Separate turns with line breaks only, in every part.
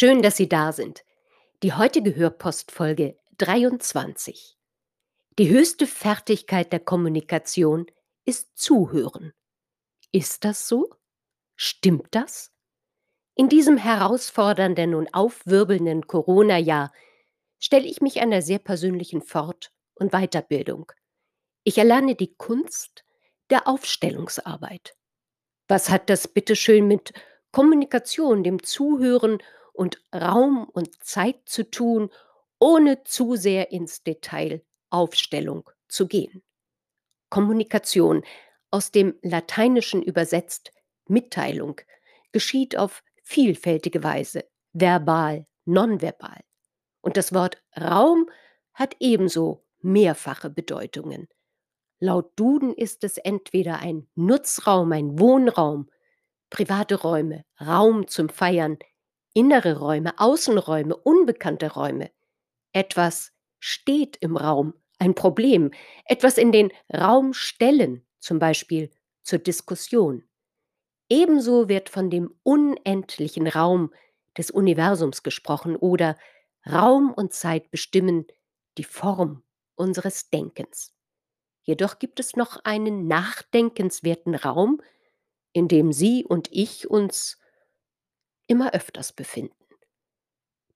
Schön, dass Sie da sind. Die heutige Hörpostfolge 23. Die höchste Fertigkeit der Kommunikation ist Zuhören. Ist das so? Stimmt das? In diesem herausfordernden und aufwirbelnden Corona-Jahr stelle ich mich einer sehr persönlichen Fort- und Weiterbildung. Ich erlerne die Kunst der Aufstellungsarbeit. Was hat das bitteschön mit Kommunikation, dem Zuhören und Raum und Zeit zu tun, ohne zu sehr ins Detail Aufstellung zu gehen. Kommunikation, aus dem Lateinischen übersetzt Mitteilung, geschieht auf vielfältige Weise, verbal, nonverbal. Und das Wort Raum hat ebenso mehrfache Bedeutungen. Laut Duden ist es entweder ein Nutzraum, ein Wohnraum, private Räume, Raum zum Feiern, innere Räume, Außenräume, unbekannte Räume. Etwas steht im Raum, ein Problem, etwas in den Raum stellen, zum Beispiel zur Diskussion. Ebenso wird von dem unendlichen Raum des Universums gesprochen oder Raum und Zeit bestimmen die Form unseres Denkens. Jedoch gibt es noch einen nachdenkenswerten Raum, in dem Sie und ich uns immer öfters befinden.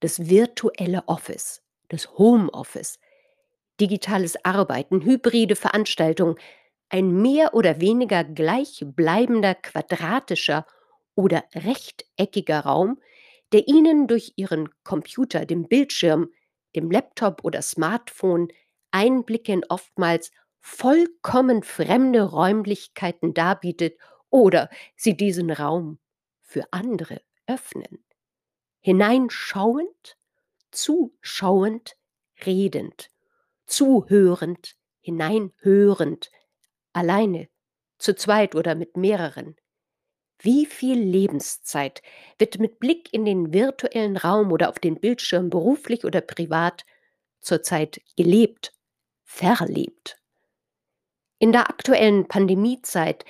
Das virtuelle Office, das Homeoffice, digitales Arbeiten, hybride Veranstaltungen, ein mehr oder weniger gleichbleibender quadratischer oder rechteckiger Raum, der Ihnen durch Ihren Computer, dem Bildschirm, dem Laptop oder Smartphone Einblicke in oftmals vollkommen fremde Räumlichkeiten darbietet oder Sie diesen Raum für andere öffnen. Hineinschauend, zuschauend, redend, zuhörend, hineinhörend, alleine, zu zweit oder mit mehreren. Wie viel Lebenszeit wird mit Blick in den virtuellen Raum oder auf den Bildschirm beruflich oder privat zurzeit gelebt, verlebt? In der aktuellen Pandemiezeit,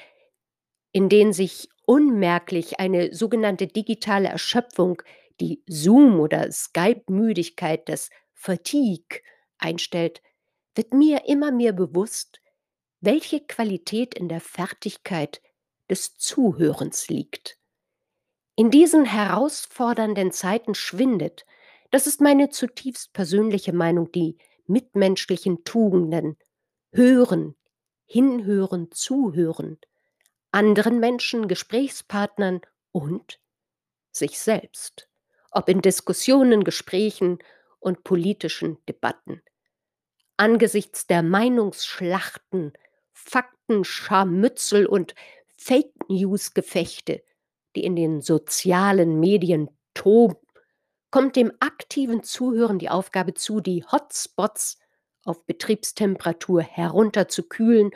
in denen sich unmerklich eine sogenannte digitale Erschöpfung, die Zoom- oder Skype-Müdigkeit, das Fatigue einstellt, wird mir immer mehr bewusst, welche Qualität in der Fertigkeit des Zuhörens liegt. In diesen herausfordernden Zeiten schwindet, das ist meine zutiefst persönliche Meinung, die mitmenschlichen Tugenden, hören, hinhören, zuhören, anderen Menschen, Gesprächspartnern und sich selbst, ob in Diskussionen, Gesprächen und politischen Debatten. Angesichts der Meinungsschlachten, Faktenscharmützel und Fake News Gefechte, die in den sozialen Medien toben, kommt dem aktiven Zuhören die Aufgabe zu, die Hotspots auf Betriebstemperatur herunterzukühlen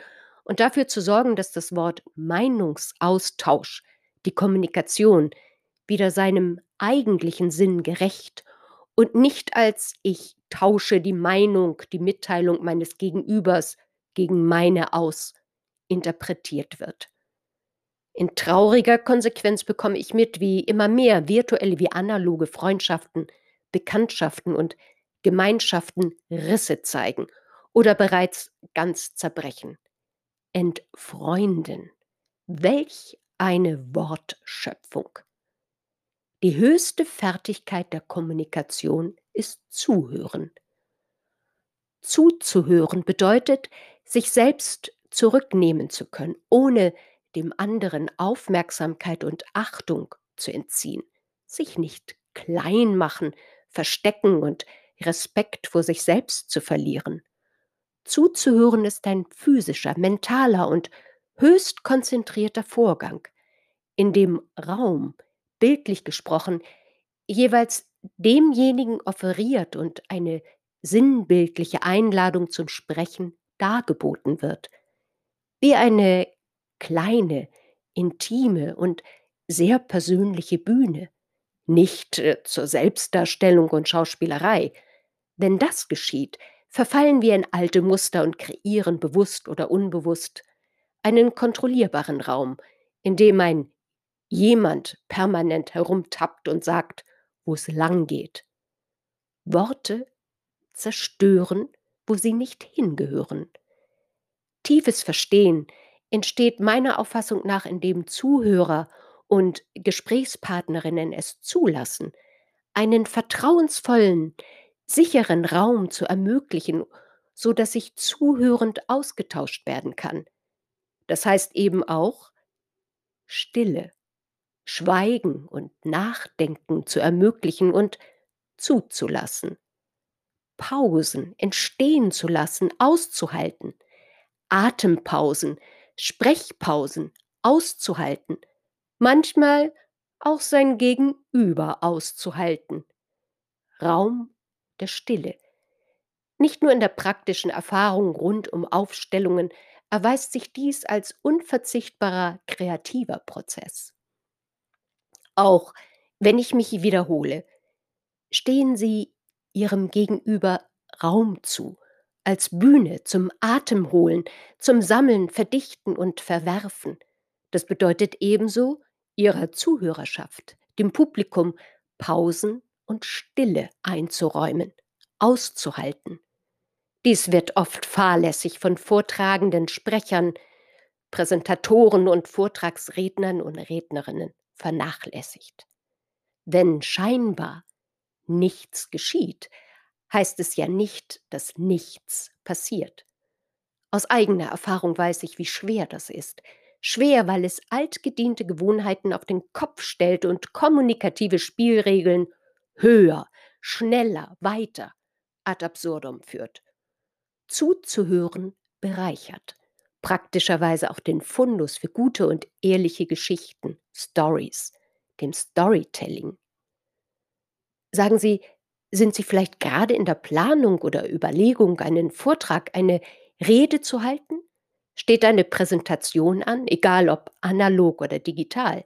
und dafür zu sorgen, dass das Wort Meinungsaustausch, die Kommunikation, wieder seinem eigentlichen Sinn gerecht und nicht als ich tausche die Meinung, die Mitteilung meines Gegenübers gegen meine aus interpretiert wird. In trauriger Konsequenz bekomme ich mit, wie immer mehr virtuelle wie analoge Freundschaften, Bekanntschaften und Gemeinschaften Risse zeigen oder bereits ganz zerbrechen entfreunden. Welch eine Wortschöpfung. Die höchste Fertigkeit der Kommunikation ist Zuhören. Zuzuhören bedeutet, sich selbst zurücknehmen zu können, ohne dem anderen Aufmerksamkeit und Achtung zu entziehen, sich nicht klein machen, verstecken und Respekt vor sich selbst zu verlieren. Zuzuhören ist ein physischer, mentaler und höchst konzentrierter Vorgang, in dem Raum, bildlich gesprochen, jeweils demjenigen offeriert und eine sinnbildliche Einladung zum Sprechen dargeboten wird. Wie eine kleine, intime und sehr persönliche Bühne, nicht äh, zur Selbstdarstellung und Schauspielerei. Wenn das geschieht, verfallen wir in alte Muster und kreieren bewusst oder unbewusst einen kontrollierbaren Raum, in dem ein jemand permanent herumtappt und sagt, wo es lang geht. Worte zerstören, wo sie nicht hingehören. Tiefes Verstehen entsteht meiner Auffassung nach, indem Zuhörer und Gesprächspartnerinnen es zulassen, einen vertrauensvollen, sicheren Raum zu ermöglichen, so dass sich zuhörend ausgetauscht werden kann. Das heißt eben auch Stille, Schweigen und Nachdenken zu ermöglichen und zuzulassen. Pausen entstehen zu lassen, auszuhalten. Atempausen, Sprechpausen auszuhalten. Manchmal auch sein Gegenüber auszuhalten. Raum der Stille. Nicht nur in der praktischen Erfahrung rund um Aufstellungen erweist sich dies als unverzichtbarer kreativer Prozess. Auch wenn ich mich wiederhole, stehen Sie Ihrem Gegenüber Raum zu, als Bühne zum Atemholen, zum Sammeln, Verdichten und Verwerfen. Das bedeutet ebenso Ihrer Zuhörerschaft, dem Publikum, Pausen und Stille einzuräumen, auszuhalten. Dies wird oft fahrlässig von vortragenden Sprechern, Präsentatoren und Vortragsrednern und Rednerinnen vernachlässigt. Wenn scheinbar nichts geschieht, heißt es ja nicht, dass nichts passiert. Aus eigener Erfahrung weiß ich, wie schwer das ist. Schwer, weil es altgediente Gewohnheiten auf den Kopf stellt und kommunikative Spielregeln höher, schneller, weiter ad absurdum führt. Zuzuhören bereichert, praktischerweise auch den Fundus für gute und ehrliche Geschichten, Stories, dem Storytelling. Sagen Sie, sind Sie vielleicht gerade in der Planung oder Überlegung, einen Vortrag, eine Rede zu halten? Steht eine Präsentation an, egal ob analog oder digital?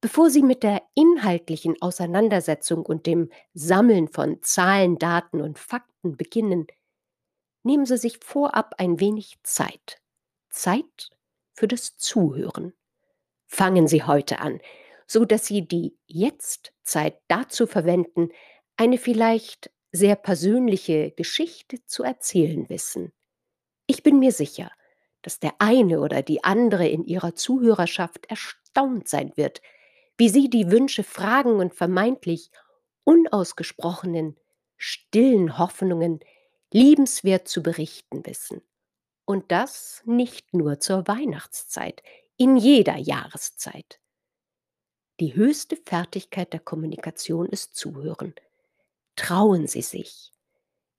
Bevor Sie mit der inhaltlichen Auseinandersetzung und dem Sammeln von Zahlen, Daten und Fakten beginnen, nehmen Sie sich vorab ein wenig Zeit. Zeit für das Zuhören. Fangen Sie heute an, so dass Sie die Jetzt-Zeit dazu verwenden, eine vielleicht sehr persönliche Geschichte zu erzählen wissen. Ich bin mir sicher, dass der eine oder die andere in ihrer Zuhörerschaft erstaunt sein wird, wie sie die Wünsche, Fragen und vermeintlich unausgesprochenen, stillen Hoffnungen liebenswert zu berichten wissen. Und das nicht nur zur Weihnachtszeit, in jeder Jahreszeit. Die höchste Fertigkeit der Kommunikation ist Zuhören trauen Sie sich.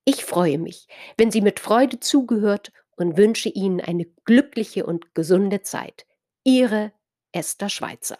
Ich freue mich, wenn Sie mit Freude zugehört und wünsche Ihnen eine glückliche und gesunde Zeit. Ihre Esther Schweizer.